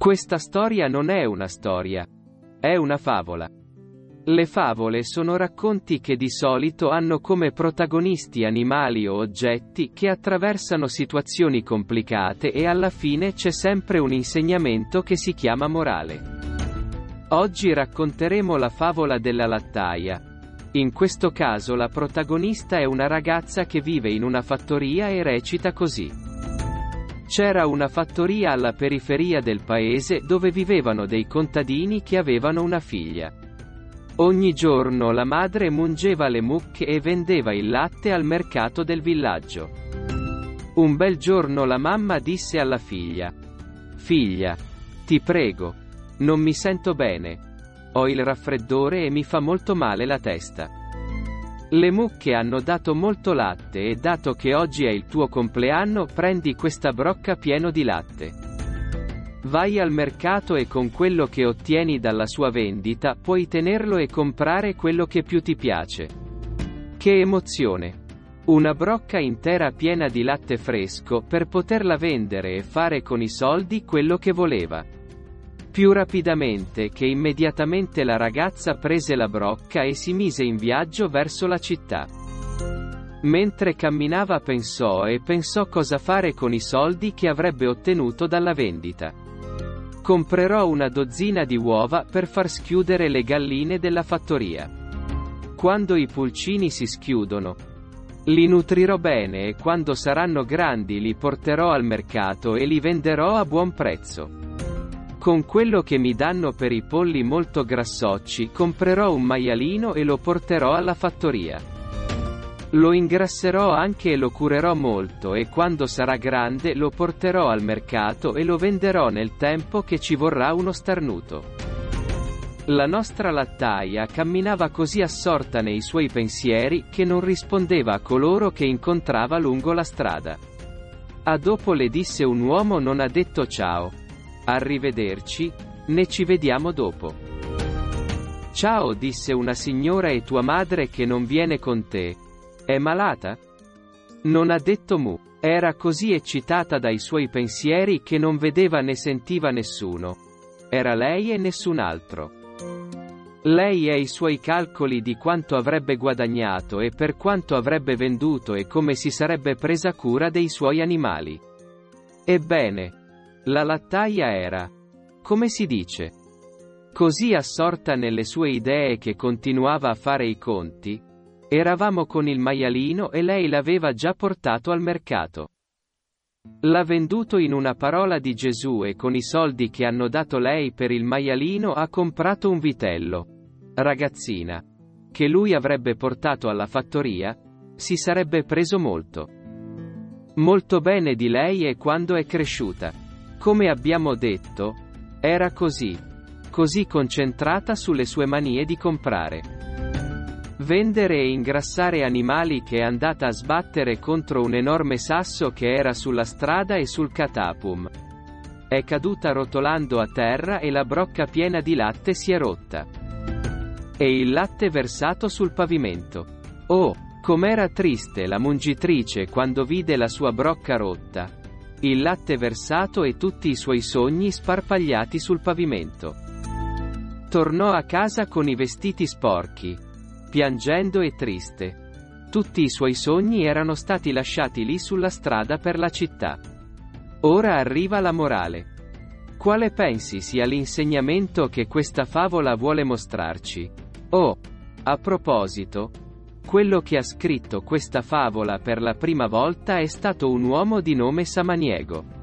Questa storia non è una storia. È una favola. Le favole sono racconti che di solito hanno come protagonisti animali o oggetti che attraversano situazioni complicate e alla fine c'è sempre un insegnamento che si chiama morale. Oggi racconteremo la favola della lattaia. In questo caso la protagonista è una ragazza che vive in una fattoria e recita così. C'era una fattoria alla periferia del paese dove vivevano dei contadini che avevano una figlia. Ogni giorno la madre mungeva le mucche e vendeva il latte al mercato del villaggio. Un bel giorno la mamma disse alla figlia. Figlia, ti prego. Non mi sento bene. Ho il raffreddore e mi fa molto male la testa. Le mucche hanno dato molto latte e dato che oggi è il tuo compleanno prendi questa brocca pieno di latte. Vai al mercato e con quello che ottieni dalla sua vendita puoi tenerlo e comprare quello che più ti piace. Che emozione! Una brocca intera piena di latte fresco per poterla vendere e fare con i soldi quello che voleva. Più rapidamente che immediatamente la ragazza prese la brocca e si mise in viaggio verso la città. Mentre camminava pensò e pensò cosa fare con i soldi che avrebbe ottenuto dalla vendita. Comprerò una dozzina di uova per far schiudere le galline della fattoria. Quando i pulcini si schiudono, li nutrirò bene e quando saranno grandi li porterò al mercato e li venderò a buon prezzo. Con quello che mi danno per i polli molto grassocci comprerò un maialino e lo porterò alla fattoria. Lo ingrasserò anche e lo curerò molto e quando sarà grande lo porterò al mercato e lo venderò nel tempo che ci vorrà uno starnuto. La nostra lattaia camminava così assorta nei suoi pensieri che non rispondeva a coloro che incontrava lungo la strada. A dopo le disse un uomo non ha detto ciao. Arrivederci, ne ci vediamo dopo. Ciao, disse una signora e tua madre che non viene con te. È malata? Non ha detto mu. Era così eccitata dai suoi pensieri che non vedeva né sentiva nessuno. Era lei e nessun altro. Lei e i suoi calcoli di quanto avrebbe guadagnato e per quanto avrebbe venduto e come si sarebbe presa cura dei suoi animali. Ebbene, la lattaia era, come si dice, così assorta nelle sue idee che continuava a fare i conti. Eravamo con il maialino e lei l'aveva già portato al mercato. L'ha venduto in una parola di Gesù e con i soldi che hanno dato lei per il maialino ha comprato un vitello. Ragazzina. Che lui avrebbe portato alla fattoria, si sarebbe preso molto. Molto bene di lei e quando è cresciuta. Come abbiamo detto, era così. Così concentrata sulle sue manie di comprare. Vendere e ingrassare animali che è andata a sbattere contro un enorme sasso che era sulla strada e sul catapum. È caduta rotolando a terra e la brocca piena di latte si è rotta. E il latte versato sul pavimento. Oh, com'era triste la mungitrice quando vide la sua brocca rotta il latte versato e tutti i suoi sogni sparpagliati sul pavimento. Tornò a casa con i vestiti sporchi, piangendo e triste. Tutti i suoi sogni erano stati lasciati lì sulla strada per la città. Ora arriva la morale. Quale pensi sia l'insegnamento che questa favola vuole mostrarci? Oh, a proposito, quello che ha scritto questa favola per la prima volta è stato un uomo di nome Samaniego.